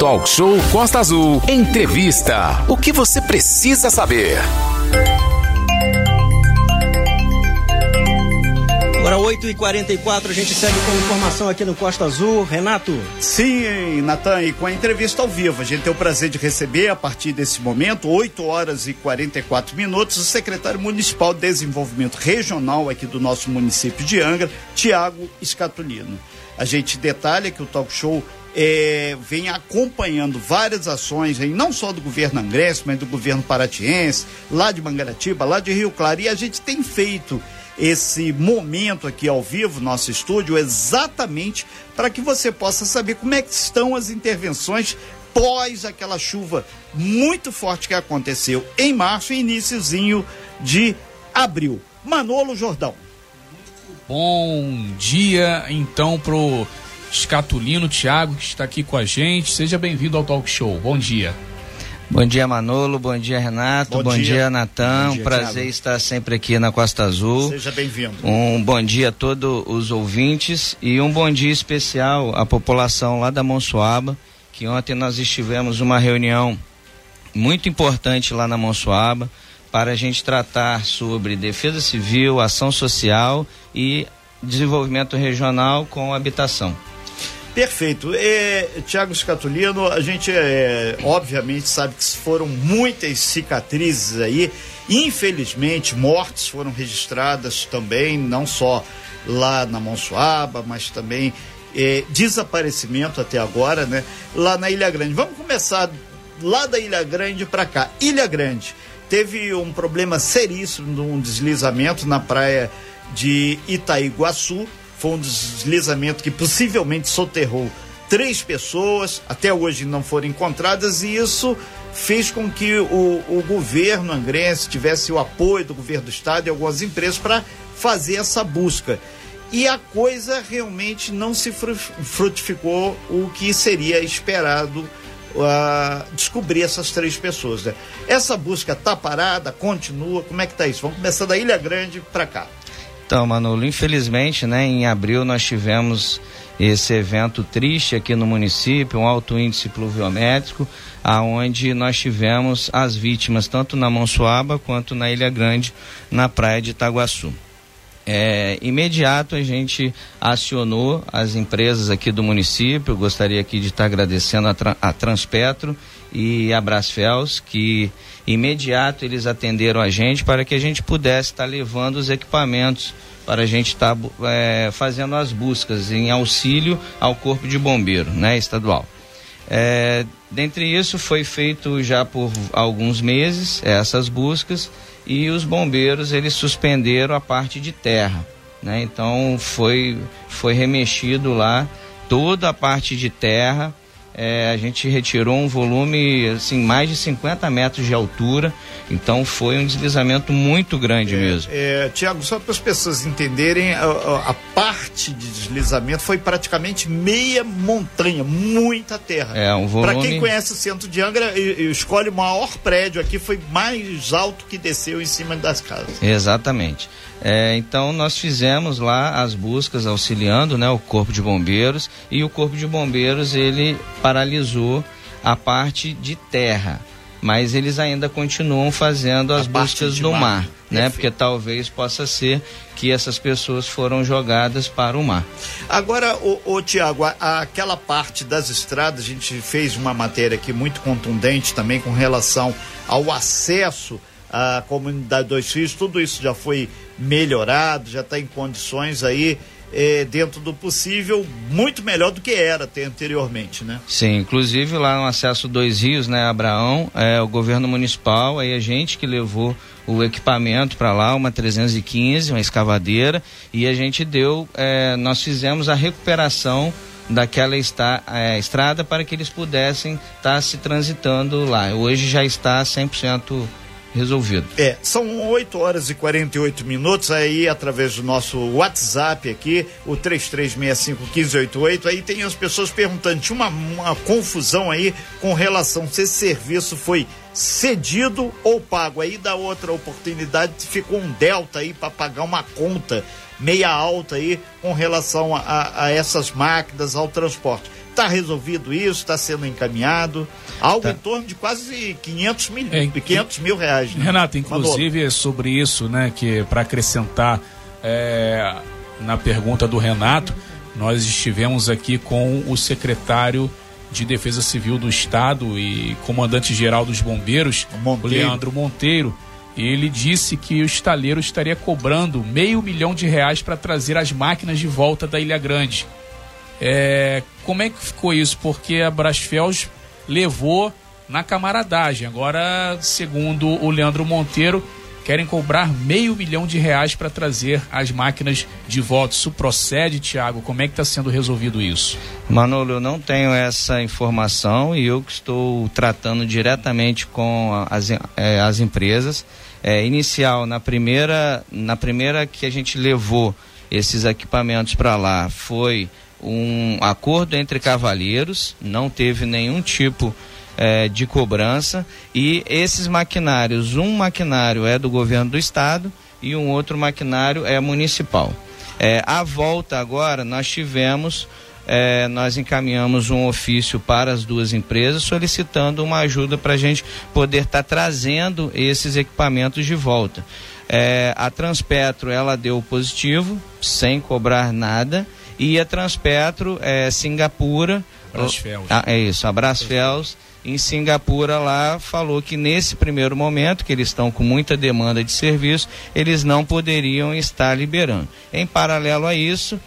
Talk Show Costa Azul. Entrevista. O que você precisa saber? Agora 8h44, a gente segue com informação aqui no Costa Azul. Renato? Sim, Natan, e com a entrevista ao vivo. A gente tem o prazer de receber, a partir desse momento, 8 horas e 44 minutos, o secretário municipal de desenvolvimento regional aqui do nosso município de Angra, Tiago Escatolino. A gente detalha que o talk show é, vem acompanhando várias ações, aí, não só do governo angrense, mas do governo paratiense, lá de Mangaratiba, lá de Rio Claro, e a gente tem feito esse momento aqui ao vivo, nosso estúdio, exatamente para que você possa saber como é que estão as intervenções pós aquela chuva muito forte que aconteceu em março e iníciozinho de abril. Manolo Jordão. Bom dia, então, pro Escatulino Thiago, que está aqui com a gente. Seja bem-vindo ao Talk Show. Bom dia. Bom dia, Manolo. Bom dia, Renato. Bom, bom dia, dia Natan. Prazer Thiago. estar sempre aqui na Costa Azul. Seja bem-vindo. Um bom dia a todos os ouvintes e um bom dia especial à população lá da Monsuaba, que ontem nós estivemos uma reunião muito importante lá na Monsuaba para a gente tratar sobre defesa civil, ação social e desenvolvimento regional com habitação. Perfeito. Tiago Scatulino, a gente é, obviamente sabe que foram muitas cicatrizes aí. Infelizmente, mortes foram registradas também, não só lá na Monsuaba, mas também é, desaparecimento até agora, né? Lá na Ilha Grande. Vamos começar lá da Ilha Grande para cá. Ilha Grande teve um problema seríssimo de um deslizamento na praia de Itaiguaçu foi um deslizamento que possivelmente soterrou três pessoas, até hoje não foram encontradas, e isso fez com que o, o governo angrense tivesse o apoio do governo do estado e algumas empresas para fazer essa busca. E a coisa realmente não se frutificou o que seria esperado uh, descobrir essas três pessoas. Né? Essa busca está parada, continua, como é que está isso? Vamos começar da Ilha Grande para cá. Então, Manolo, infelizmente, né, em abril nós tivemos esse evento triste aqui no município, um alto índice pluviométrico, aonde nós tivemos as vítimas tanto na Monsuaba quanto na Ilha Grande, na praia de Itaguaçu. É, imediato a gente acionou as empresas aqui do município, gostaria aqui de estar agradecendo a, a Transpetro e a Brasfels, que imediato eles atenderam a gente para que a gente pudesse estar levando os equipamentos para a gente estar é, fazendo as buscas em auxílio ao corpo de bombeiro, né, estadual. É, dentre isso foi feito já por alguns meses essas buscas e os bombeiros eles suspenderam a parte de terra, né? Então foi foi remexido lá toda a parte de terra é, a gente retirou um volume, assim, mais de 50 metros de altura, então foi um deslizamento muito grande é, mesmo. É, Tiago, só para as pessoas entenderem, a, a, parte de deslizamento foi praticamente meia montanha, muita terra. É, um volume... Para quem conhece o centro de Angra, escolhe o maior prédio aqui, foi mais alto que desceu em cima das casas. Exatamente. É, então nós fizemos lá as buscas auxiliando né, o corpo de bombeiros e o corpo de bombeiros ele paralisou a parte de terra, mas eles ainda continuam fazendo as a buscas no mar, mar né? Porque talvez possa ser que essas pessoas foram jogadas para o mar. Agora, o, o Tiago, aquela parte das estradas, a gente fez uma matéria aqui muito contundente também com relação ao acesso à comunidade Dois Rios, tudo isso já foi melhorado, já está em condições aí é, dentro do possível, muito melhor do que era até anteriormente, né? Sim, inclusive lá no acesso Dois Rios, né, Abraão, é, o governo municipal, aí a gente que levou o equipamento para lá, uma 315, uma escavadeira, e a gente deu, é, nós fizemos a recuperação daquela esta, é, estrada para que eles pudessem estar tá se transitando lá. Hoje já está 100% resolvido. É, são 8 horas e 48 minutos aí através do nosso WhatsApp aqui, o 33651588. Aí tem as pessoas perguntando, tinha uma, uma confusão aí com relação se esse serviço foi cedido ou pago. Aí da outra oportunidade ficou um delta aí para pagar uma conta meia alta aí com relação a, a essas máquinas, ao transporte Está resolvido isso? Está sendo encaminhado? Algo Tá. em torno de quase 500 mil, É, 500 mil reais. né? Renato, inclusive é sobre isso, né, que para acrescentar é, na pergunta do Renato, nós estivemos aqui com o secretário de Defesa Civil do Estado e comandante-geral dos bombeiros, Monteiro. Leandro Monteiro. Ele disse que o estaleiro estaria cobrando meio milhão de reais para trazer as máquinas de volta da Ilha Grande. É, como é que ficou isso? Porque a Brasfels levou na camaradagem. Agora, segundo o Leandro Monteiro, querem cobrar meio milhão de reais para trazer as máquinas de volta. Isso procede, Tiago? Como é que está sendo resolvido isso? Manolo, eu não tenho essa informação e eu que estou tratando diretamente com as, eh, as empresas. É, inicial, na primeira, na primeira que a gente levou esses equipamentos para lá, foi um acordo entre cavalheiros, não teve nenhum tipo eh, de cobrança e esses maquinários, um maquinário é do governo do estado e um outro maquinário é municipal. É, à volta agora, nós tivemos, é, nós encaminhamos um ofício para as duas empresas solicitando uma ajuda para a gente poder estar trazendo esses equipamentos de volta. A Transpetro, ela deu positivo, sem cobrar nada, e a Transpetro, é, Singapura, Brasfels. ah, é isso, a Brasfels em Singapura lá falou que nesse primeiro momento, que eles estão com muita demanda de serviço, eles não poderiam estar liberando. Em paralelo a isso,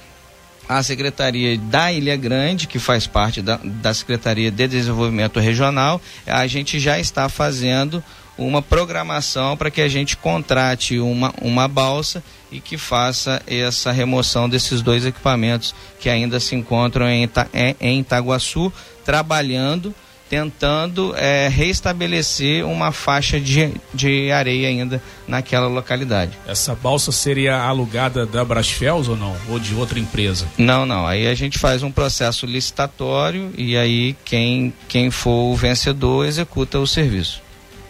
a Secretaria da Ilha Grande, que faz parte da, da Secretaria de Desenvolvimento Regional, a gente já está fazendo uma programação para que a gente contrate uma, uma balsa e que faça essa remoção desses dois equipamentos que ainda se encontram em, Ita, em, Itaguaçu, trabalhando, tentando eh, restabelecer uma faixa de, de areia ainda naquela localidade. Essa balsa seria alugada da Brasfels ou não? Ou de outra empresa? Não, não. Aí a gente faz um processo licitatório e aí quem, quem for o vencedor executa o serviço.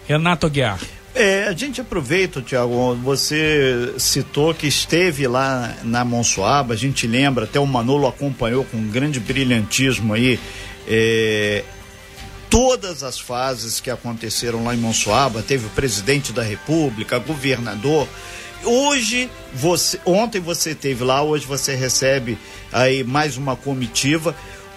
Renato Aguiar. É, a gente aproveita, Tiago, você citou que esteve lá na Monsoaba, a gente lembra, até o Manolo acompanhou com um grande brilhantismo aí é, todas as fases que aconteceram lá em Monsoaba, teve o presidente da República, governador. Hoje, você, ontem você teve lá, hoje você recebe aí mais uma comitiva.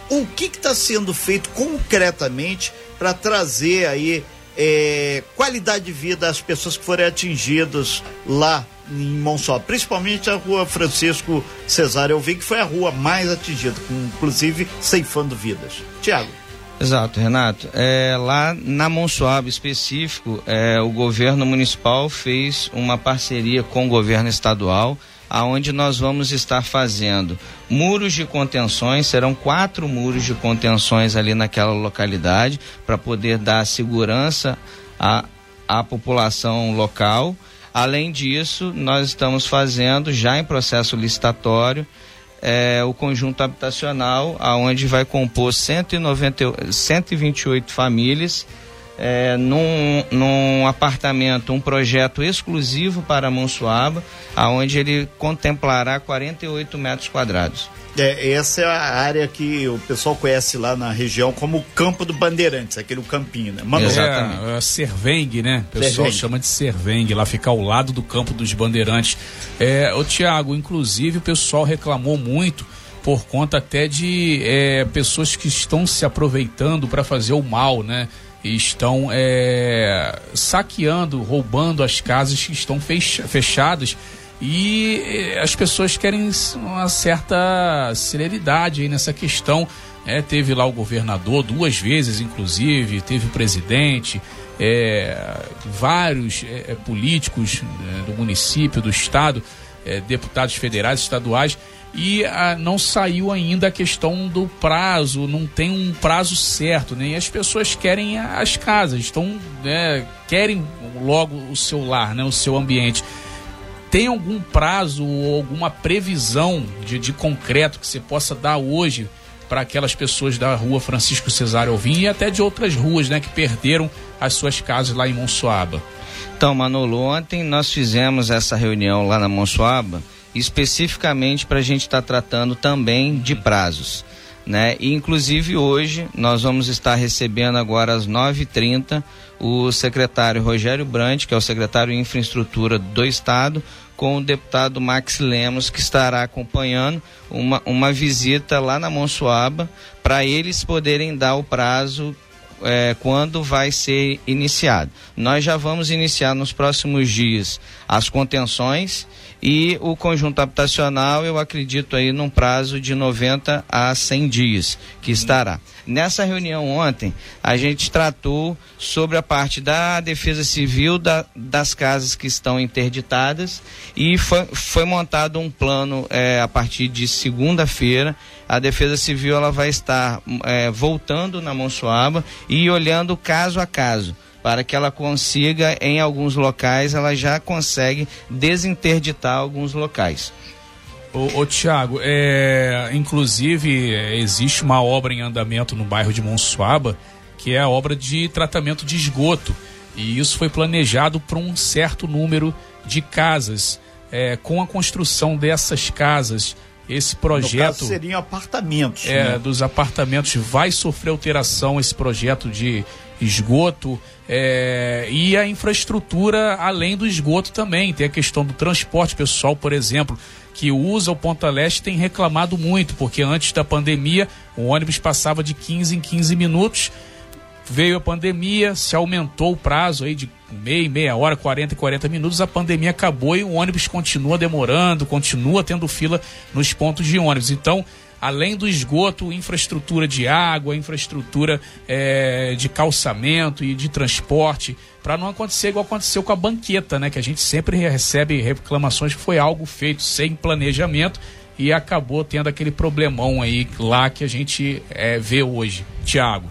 O que está sendo feito concretamente para trazer aí é, qualidade de vida às pessoas que forem atingidas lá em Monsoaba, principalmente a rua Francisco Cesário. Eu vi que foi a rua mais atingida, com, inclusive ceifando vidas. Tiago. Exato, Renato. É, lá na Monsoaba específico, é, o governo municipal fez uma parceria com o governo estadual, aonde nós vamos estar fazendo muros de contenções, serão quatro muros de contenções ali naquela localidade, para poder dar segurança à, à população local. Além disso, nós estamos fazendo, já em processo licitatório, é, o conjunto habitacional, aonde vai compor 190, 128 famílias, é, num, num apartamento, um projeto exclusivo para Monsuaba, aonde ele contemplará 48 metros quadrados. É, essa é a área que o pessoal conhece lá na região como o Campo do Bandeirantes, aquele campinho, né? Mano, Exatamente. É, é Serveng, né? O pessoal chama de Serveng, lá fica ao lado do campo dos bandeirantes. É, ô Tiago, inclusive o pessoal reclamou muito por conta até de é, pessoas que estão se aproveitando para fazer o mal, né? Estão é, saqueando, roubando as casas que estão fecha- fechadas e eh, as pessoas querem uma certa celeridade nessa questão. É, teve lá o governador duas vezes, inclusive, teve o presidente, é, vários é, é, políticos é, do município, do estado, deputados federais, estaduais, e ah, não saiu ainda a questão do prazo, não tem um prazo certo, né? E as pessoas querem as casas, estão, né, querem logo o seu lar, né, o seu ambiente tem algum prazo ou alguma previsão de, de concreto que você possa dar hoje para aquelas pessoas da rua Francisco Cesário Alvim e até de outras ruas, né, que perderam as suas casas lá em Monsoaba? Então, Manolo, ontem nós fizemos essa reunião lá na Monsoaba, especificamente para a gente estar tratando também de prazos. né? E, inclusive hoje nós vamos estar recebendo agora às 9h30 o secretário Rogério Brandt, que é o secretário de Infraestrutura do Estado, com o deputado Max Lemos, que estará acompanhando uma, uma visita lá na Monsuaba, para eles poderem dar o prazo é, quando vai ser iniciado. Nós já vamos iniciar nos próximos dias as contenções e o conjunto habitacional, eu acredito aí num prazo de 90 a 100 dias que estará. Nessa reunião ontem, a gente tratou sobre a parte da defesa civil da, das casas que estão interditadas e foi, foi montado um plano é, a partir de segunda-feira. A defesa civil ela vai estar é, voltando na Monsuaba e olhando caso a caso para que ela consiga, em alguns locais, ela já consegue desinterditar alguns locais. Ô, ô Tiago, é, inclusive é, existe uma obra em andamento no bairro de Monsuaba, que é a obra de tratamento de esgoto. E isso foi planejado para um certo número de casas. É, com a construção dessas casas, esse projeto. No caso, seriam apartamentos. É, né? dos apartamentos vai sofrer alteração esse projeto de esgoto é, e a infraestrutura além do esgoto também. Tem a questão do transporte pessoal, por exemplo, que usa o Ponta Leste tem reclamado muito, porque antes da pandemia o ônibus passava de 15 em 15 minutos. Veio a pandemia, se aumentou o prazo aí de meia, meia hora, 40 e 40 minutos, a pandemia acabou e o ônibus continua demorando, continua tendo fila nos pontos de ônibus. Então, além do esgoto, infraestrutura de água, infraestrutura é, de calçamento e de transporte, para não acontecer igual aconteceu com a banqueta, né? Que a gente sempre recebe reclamações que foi algo feito sem planejamento e acabou tendo aquele problemão aí lá que a gente é, vê hoje. Tiago.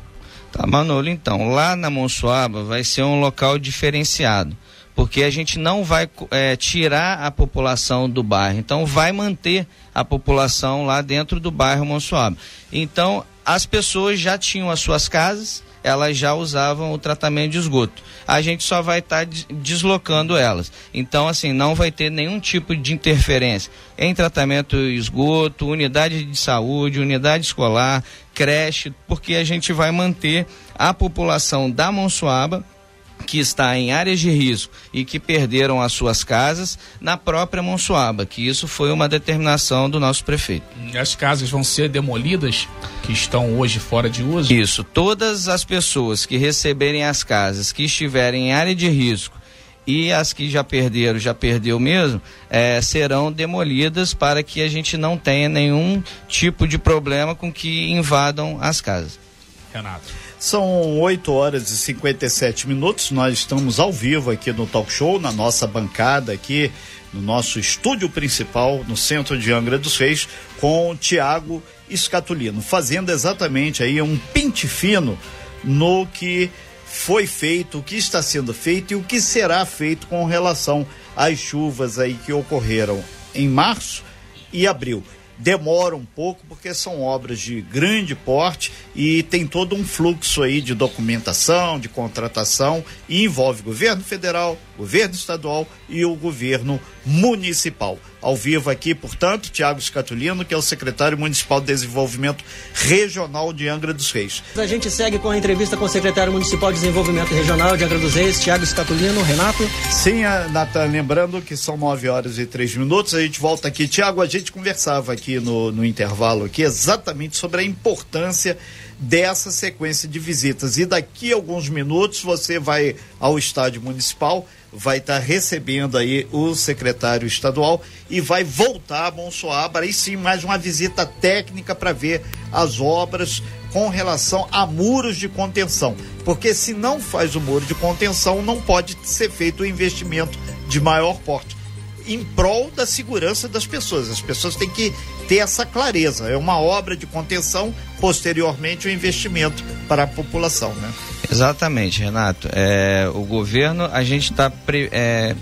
Tá, Manolo, então, lá na Monsuaba vai ser um local diferenciado porque a gente não vai é, tirar a população do bairro, então vai manter a população lá dentro do bairro Monsuaba. Então, as pessoas já tinham as suas casas, elas já usavam o tratamento de esgoto. A gente só vai estar tá deslocando elas. Então, assim, não vai ter nenhum tipo de interferência em tratamento de esgoto, unidade de saúde, unidade escolar, creche, porque a gente vai manter a população da Monsuaba que está em áreas de risco e que perderam as suas casas na própria Monsuaba, que isso foi uma determinação do nosso prefeito. As casas vão ser demolidas que estão hoje fora de uso? Isso, todas as pessoas que receberem as casas que estiverem em área de risco e as que já perderam, já perdeu mesmo, é, serão demolidas para que a gente não tenha nenhum tipo de problema com que invadam as casas. Renato. São 8 horas e 57 minutos. Nós estamos ao vivo aqui no Talk Show, na nossa bancada aqui, no nosso estúdio principal, no centro de Angra dos Reis, com o Tiago Escatulino, fazendo exatamente aí um pente fino no que foi feito, o que está sendo feito e o que será feito com relação às chuvas aí que ocorreram em março e abril demora um pouco porque são obras de grande porte e tem todo um fluxo aí de documentação, de contratação e envolve governo federal, governo estadual e o governo municipal. Ao vivo aqui, portanto, Tiago Scatulino, que é o secretário municipal de Desenvolvimento Regional de Angra dos Reis. A gente segue com a entrevista com o secretário municipal de Desenvolvimento Regional de Angra dos Reis, Tiago Scatulino. Renato? Sim, Natan, lembrando que são nove horas e três minutos, a gente volta aqui. Tiago, a gente conversava aqui no, no intervalo aqui exatamente sobre a importância dessa sequência de visitas. E daqui a alguns minutos você vai ao estádio municipal vai estar tá recebendo aí o secretário estadual e vai voltar a Monsoaba, aí sim mais uma visita técnica para ver as obras com relação a muros de contenção, porque se não faz o muro de contenção, não pode ser feito o investimento de maior porte em prol da segurança das pessoas. As pessoas têm que ter essa clareza. É uma obra de contenção, posteriormente o um investimento para a população, né? Exatamente, Renato. É, o governo, a gente está. É,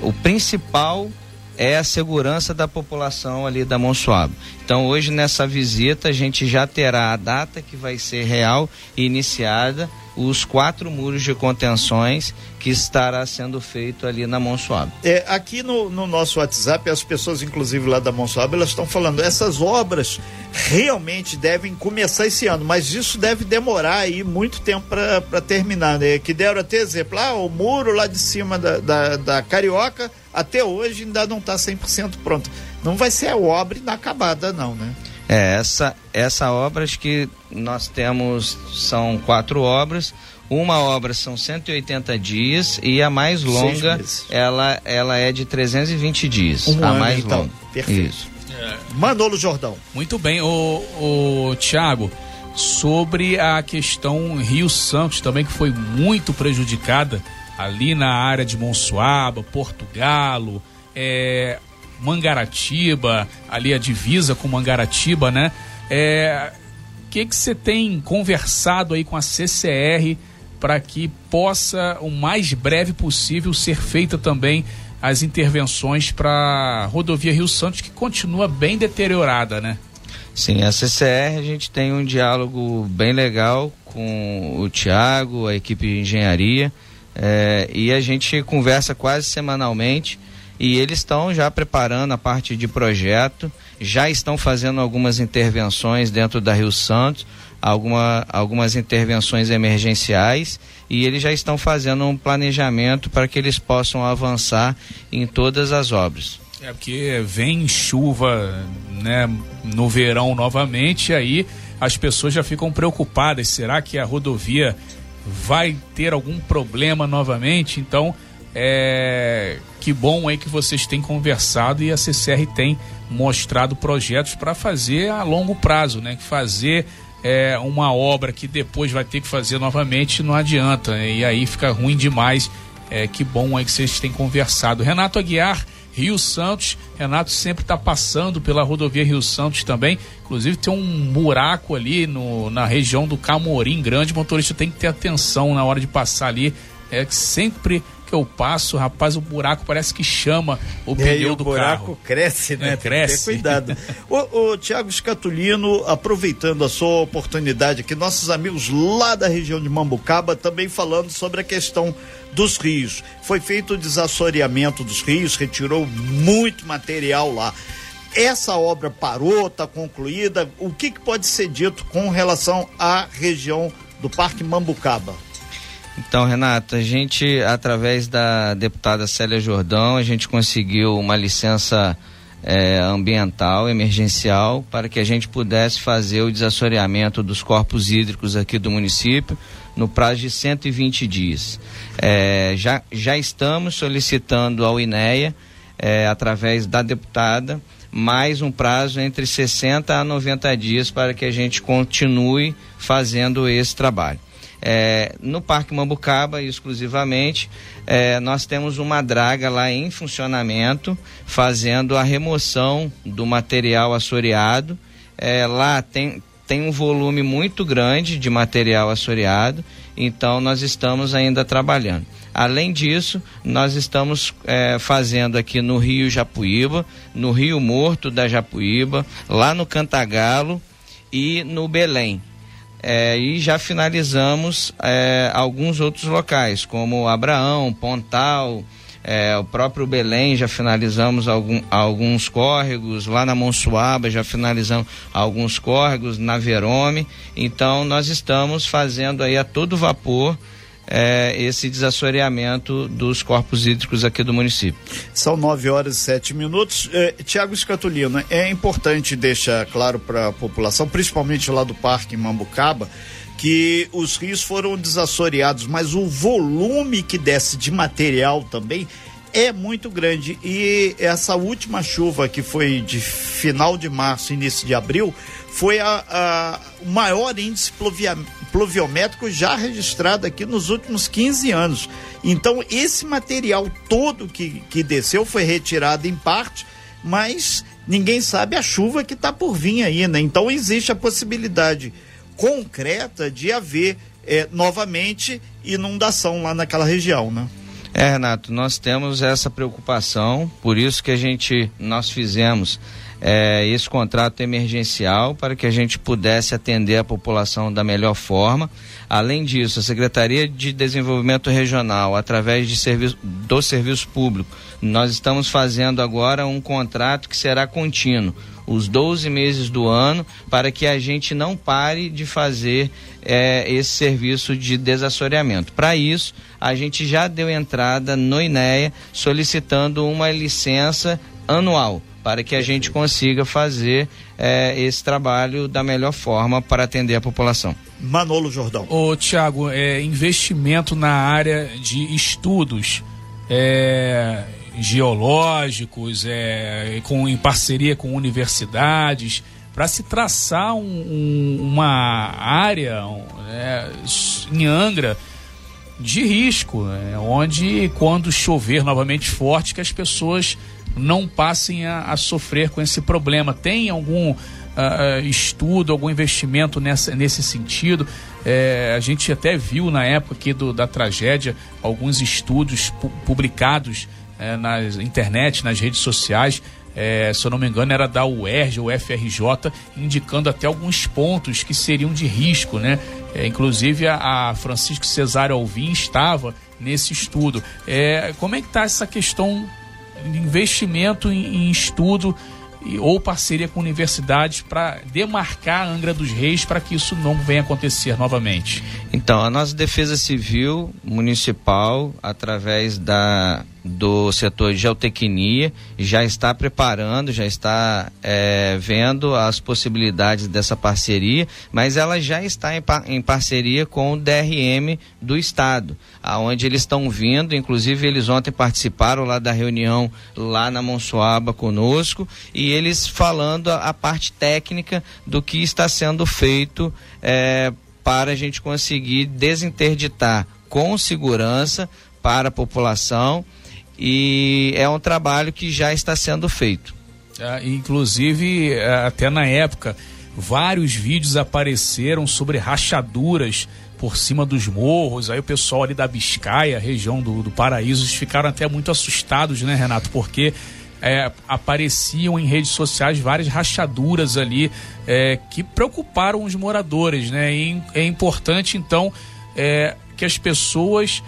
o principal é a segurança da população ali da Monsuaba. Então, hoje nessa visita, a gente já terá a data que vai ser real e iniciada os quatro muros de contenções que estará sendo feito ali na Monsuaba. É, aqui no, no, nosso WhatsApp, as pessoas, inclusive lá da Monsuaba, elas estão falando, essas obras realmente devem começar esse ano, mas isso deve demorar aí muito tempo para terminar, né? Que deram até exemplo, ah, o muro lá de cima da, da, da Carioca, até hoje ainda não está 100% pronto. Não vai ser obra inacabada não, né? É, essa, essa obra, acho que nós temos, são quatro obras. Uma obra são 180 dias e a mais longa, ela, ela é de 320 dias. Um a ano, mais então. longa. Perfeito. Isso. É. Manolo Jordão. Muito bem, o, o Tiago, sobre a questão Rio Santos também, que foi muito prejudicada ali na área de Monsuaba, Portugalo, é, Mangaratiba, ali a divisa com Mangaratiba, né? É, o que você tem conversado aí com a CCR para que possa o mais breve possível ser feita também as intervenções para a rodovia Rio Santos que continua bem deteriorada, né? Sim, a CCR a gente tem um diálogo bem legal com o Tiago, a equipe de engenharia, é, e a gente conversa quase semanalmente e eles estão já preparando a parte de projeto, já estão fazendo algumas intervenções dentro da Rio Santos, alguma, algumas intervenções emergenciais e eles já estão fazendo um planejamento para que eles possam avançar em todas as obras. É porque vem chuva, né, no verão novamente, aí as pessoas já ficam preocupadas. Será que a rodovia vai ter algum problema novamente? Então, é, que bom aí que vocês têm conversado e a CCR tem mostrado projetos para fazer a longo prazo, né? Fazer é, uma obra que depois vai ter que fazer novamente não adianta, né? e aí fica ruim demais. É, que bom aí que vocês têm conversado. Renato Aguiar, Rio Santos. Renato sempre está passando pela rodovia Rio Santos também. Inclusive tem um buraco ali no, na região do Camorim grande. O motorista tem que ter atenção na hora de passar ali. É que sempre que eu passo, rapaz, o buraco parece que chama o pneu do carro. O buraco cresce, né? É, cresce. Tem cuidado. o, o Tiago Scatulino, aproveitando a sua oportunidade aqui, nossos amigos lá da região de Mambucaba também falando sobre a questão dos rios. Foi feito o desassoreamento dos rios, retirou muito material lá. Essa obra parou, está concluída. O que, que pode ser dito com relação à região do Parque Mambucaba? Então, Renata, a gente, através da deputada Célia Jordão, a gente conseguiu uma licença é, ambiental emergencial para que a gente pudesse fazer o desassoreamento dos corpos hídricos aqui do município no prazo de 120 dias. É, já, já estamos solicitando ao INEA, é, através da deputada, mais um prazo entre 60 a 90 dias para que a gente continue fazendo esse trabalho. É, no Parque Mambucaba, exclusivamente, é, nós temos uma draga lá em funcionamento, fazendo a remoção do material assoreado. É, lá tem, tem um volume muito grande de material assoreado, então nós estamos ainda trabalhando. Além disso, nós estamos é, fazendo aqui no Rio Japuíba, no Rio Morto da Japuíba, lá no Cantagalo e no Belém. É, e já finalizamos é, alguns outros locais, como Abraão, Pontal, é, o próprio Belém, já finalizamos algum, alguns córregos, lá na Monsuaba já finalizamos alguns córregos, na Verome. Então nós estamos fazendo aí a todo vapor é, esse desassoreamento dos corpos hídricos aqui do município. São nove horas e sete minutos. É, Tiago Escatolino, é importante deixar claro para a população, principalmente lá do Parque Mambucaba, que os rios foram desassoreados, mas o volume que desce de material também é muito grande. E essa última chuva que foi de final de março, início de abril, foi a, a, maior índice pluviométrico já registrado aqui nos últimos 15 anos. Então, esse material todo que, que desceu foi retirado em parte, mas ninguém sabe a chuva que está por vir aí, né? Então, existe a possibilidade concreta de haver é, novamente inundação lá naquela região, né? É, Renato, nós temos essa preocupação, por isso que a gente, nós fizemos é, esse contrato emergencial para que a gente pudesse atender a população da melhor forma. Além disso, a Secretaria de Desenvolvimento Regional, através de serviço, do Serviço Público, nós estamos fazendo agora um contrato que será contínuo, os 12 meses do ano, para que a gente não pare de fazer é, esse serviço de desassoreamento. Para isso, a gente já deu entrada no INEA solicitando uma licença anual para que a gente consiga fazer é, esse trabalho da melhor forma para atender a população. Manolo Jordão. Ô, Tiago, é, investimento na área de estudos é, geológicos, é, com, em parceria com universidades, para se traçar um, um, uma área é, em Angra de risco, é, onde quando chover novamente forte, que as pessoas não passem a, a sofrer com esse problema. Tem algum uh, estudo, algum investimento nessa, nesse sentido? É, a gente até viu na época aqui do, da tragédia alguns estudos pu publicados é, na internet, nas redes sociais. É, se eu não me engano, era da UERJ ou FRJ, indicando até alguns pontos que seriam de risco, né? É, inclusive a, a Francisco Cesário Alvim estava nesse estudo. É, como é que está essa questão investimento em, em estudo ou parceria com universidades para demarcar a Angra dos Reis para que isso não venha acontecer novamente? Então, a nossa Defesa Civil Municipal, através da do setor de geotecnia já está preparando, já está é, vendo as possibilidades dessa parceria, mas ela já está em, em parceria com o DRM do Estado, aonde eles estão vindo, inclusive eles ontem participaram lá da reunião lá na Monsoaba conosco e eles falando a, a parte técnica do que está sendo feito é, para a gente conseguir desinterditar com segurança para a população e é um trabalho que já está sendo feito. É, inclusive, é, até na época, vários vídeos apareceram sobre rachaduras por cima dos morros. Aí o pessoal ali da Biscaia, região do, do Paraíso, ficaram até muito assustados, né, Renato? Porque é, apareciam em redes sociais várias rachaduras ali é, que preocuparam os moradores, né? E é importante, então, é, que as pessoas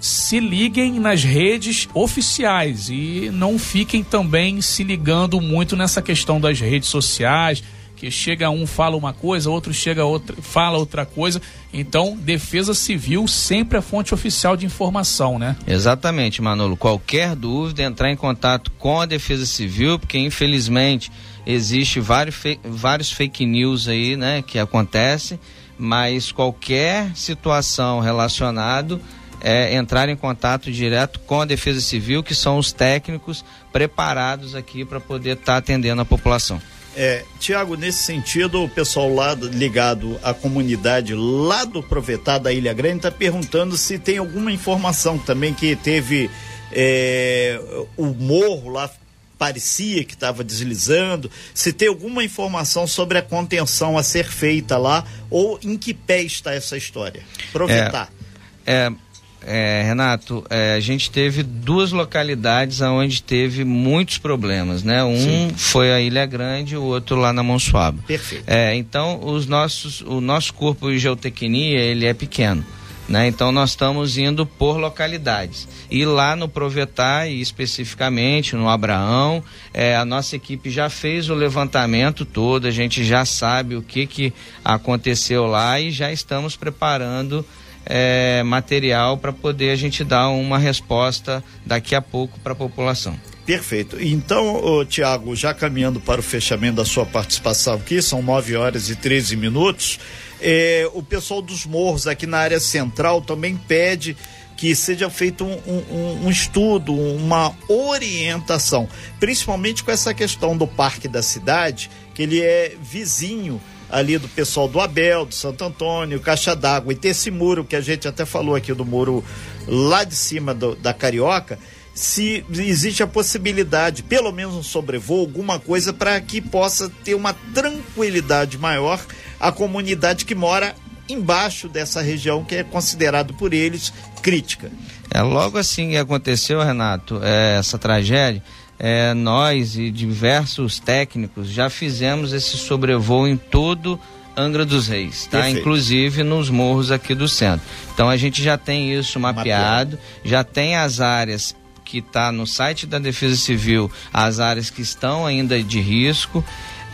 se liguem nas redes oficiais e não fiquem também se ligando muito nessa questão das redes sociais, que chega um fala uma coisa, outro chega outra fala outra coisa. Então, Defesa Civil sempre é fonte oficial de informação, né? Exatamente, Manolo. Qualquer dúvida, entrar em contato com a Defesa Civil, porque infelizmente existe vários, vários fake news aí, né, que acontece, mas qualquer situação relacionado é, entrar em contato direto com a Defesa Civil, que são os técnicos preparados aqui para poder estar tá atendendo a população. É, Tiago, nesse sentido, o pessoal lá ligado à comunidade lá do Provetá da Ilha Grande está perguntando se tem alguma informação também que teve é, o morro lá parecia que estava deslizando, se tem alguma informação sobre a contenção a ser feita lá ou em que pé está essa história. Provetá. É, é é, Renato, é, a gente teve duas localidades onde teve muitos problemas, né? Um Sim. foi a Ilha Grande, o outro lá na Monsuaba. Perfeito. É, então, os nossos, o nosso corpo de geotecnia, ele é pequeno. Né? Então nós estamos indo por localidades. E lá no Provetar, e especificamente no Abraão, é, a nossa equipe já fez o levantamento todo, a gente já sabe o que, que aconteceu lá e já estamos preparando é, material para poder a gente dar uma resposta daqui a pouco para a população. Perfeito. Então, Tiago, já caminhando para o fechamento da sua participação aqui, são 9 horas e 13 minutos. É, o pessoal dos morros aqui na área central também pede que seja feito um, um, um, estudo, uma orientação, principalmente com essa questão do parque da cidade, que ele é vizinho ali do pessoal do Abel, do Santo Antônio, Caixa d'Água e ter esse muro que a gente até falou aqui do muro lá de cima do, da Carioca, se existe a possibilidade, pelo menos um sobrevoo, alguma coisa para que possa ter uma tranquilidade maior a comunidade que mora embaixo dessa região que é considerado por eles crítica. É, logo assim que aconteceu, Renato, é, essa tragédia, é, nós e diversos técnicos já fizemos esse sobrevoo em todo Angra dos Reis, tá? Perfeito. Inclusive nos morros aqui do centro. Então a gente já tem isso mapeado, mapeado. já tem as áreas que está no site da Defesa Civil, as áreas que estão ainda de risco.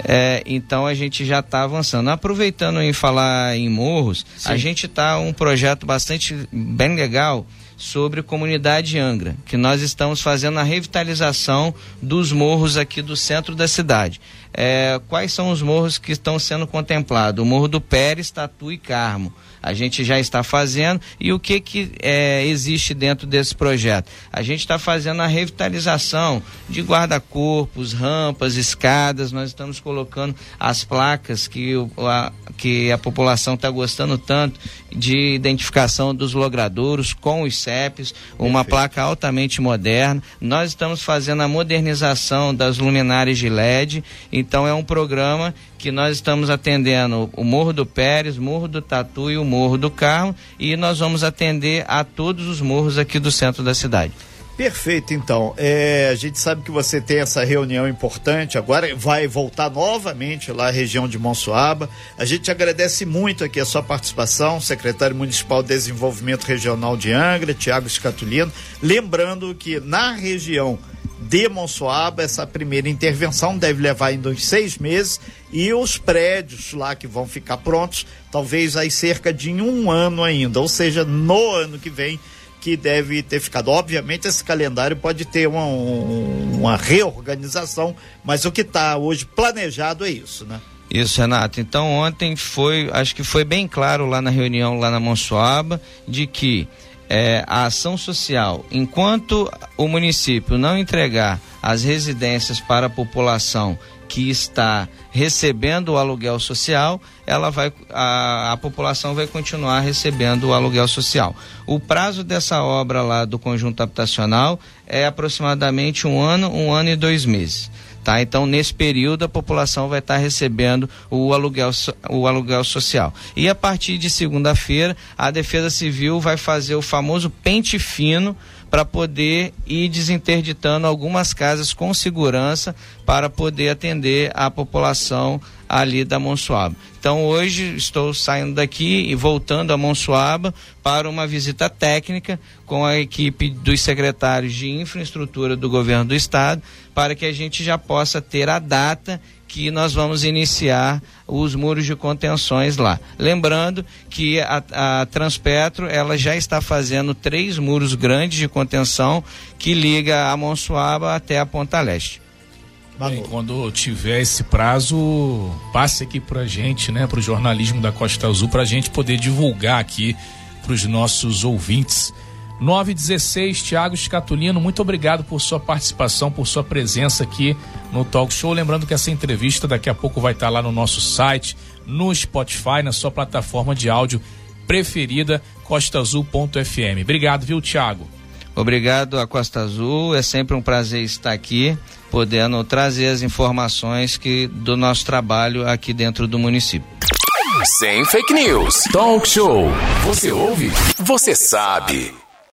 É, então a gente já está avançando. Aproveitando em falar em morros, Sim. a gente está um projeto bastante bem legal sobre comunidade Angra, que nós estamos fazendo a revitalização dos morros aqui do centro da cidade. É, quais são os morros que estão sendo contemplados? O Morro do Pérez, Tatu e Carmo a gente já está fazendo e o que, que é, existe dentro desse projeto? A gente está fazendo a revitalização de guarda-corpos, rampas, escadas, nós estamos colocando as placas que, a, que a população está gostando tanto de identificação dos logradouros com os CEPs, uma Perfeito. placa altamente moderna. Nós estamos fazendo a modernização das luminárias de LED, então é um programa que nós estamos atendendo o Morro do Pérez, Morro do Tatu e o Morro do Carmo e nós vamos atender a todos os morros aqui do centro da cidade. Perfeito, então. É, a gente sabe que você tem essa reunião importante, agora vai voltar novamente lá à região de Monsuaba. A gente agradece muito aqui a sua participação, secretário municipal de Desenvolvimento Regional de Angra, Tiago Scatulino. Lembrando que na região de Monsoaba, essa primeira intervenção deve levar ainda uns seis meses e os prédios lá que vão ficar prontos, talvez aí cerca de um ano ainda, ou seja, no ano que vem que deve ter ficado. Obviamente esse calendário pode ter uma, uma reorganização, mas o que está hoje planejado é isso, né? Isso, Renato. Então ontem foi, acho que foi bem claro lá na reunião lá na Monsoaba, de que é, a ação social, enquanto o município não entregar as residências para a população que está recebendo o aluguel social, ela vai, a, a população vai continuar recebendo o aluguel social. O prazo dessa obra lá do conjunto habitacional é aproximadamente um ano, um ano e dois meses. Tá? Então, nesse período, a população vai estar recebendo o aluguel, o aluguel social. E a partir de segunda-feira, a Defesa Civil vai fazer o famoso pente fino para poder ir desinterditando algumas casas com segurança para poder atender a população ali da Monsuaba. Então hoje estou saindo daqui e voltando a Monsuaba para uma visita técnica com a equipe dos secretários de infraestrutura do governo do estado para que a gente já possa ter a data que nós vamos iniciar os muros de contenções lá. Lembrando que a, a, Transpetro ela já está fazendo três muros grandes de contenção que liga a Monsuaba até a Ponta Leste. Bem, quando tiver esse prazo, passe aqui pra gente, né, pro jornalismo da Costa Azul, pra gente poder divulgar aqui pros nossos ouvintes 916, Tiago Scatulino, muito obrigado por sua participação, por sua presença aqui no Talk Show. Lembrando que essa entrevista daqui a pouco vai estar lá no nosso site, no Spotify, na sua plataforma de áudio preferida, costaazul.fm. Obrigado, viu, Tiago? Obrigado a Costa Azul, é sempre um prazer estar aqui, podendo trazer as informações que do nosso trabalho aqui dentro do município. Sem fake news. Talk show. Você ouve? Você sabe.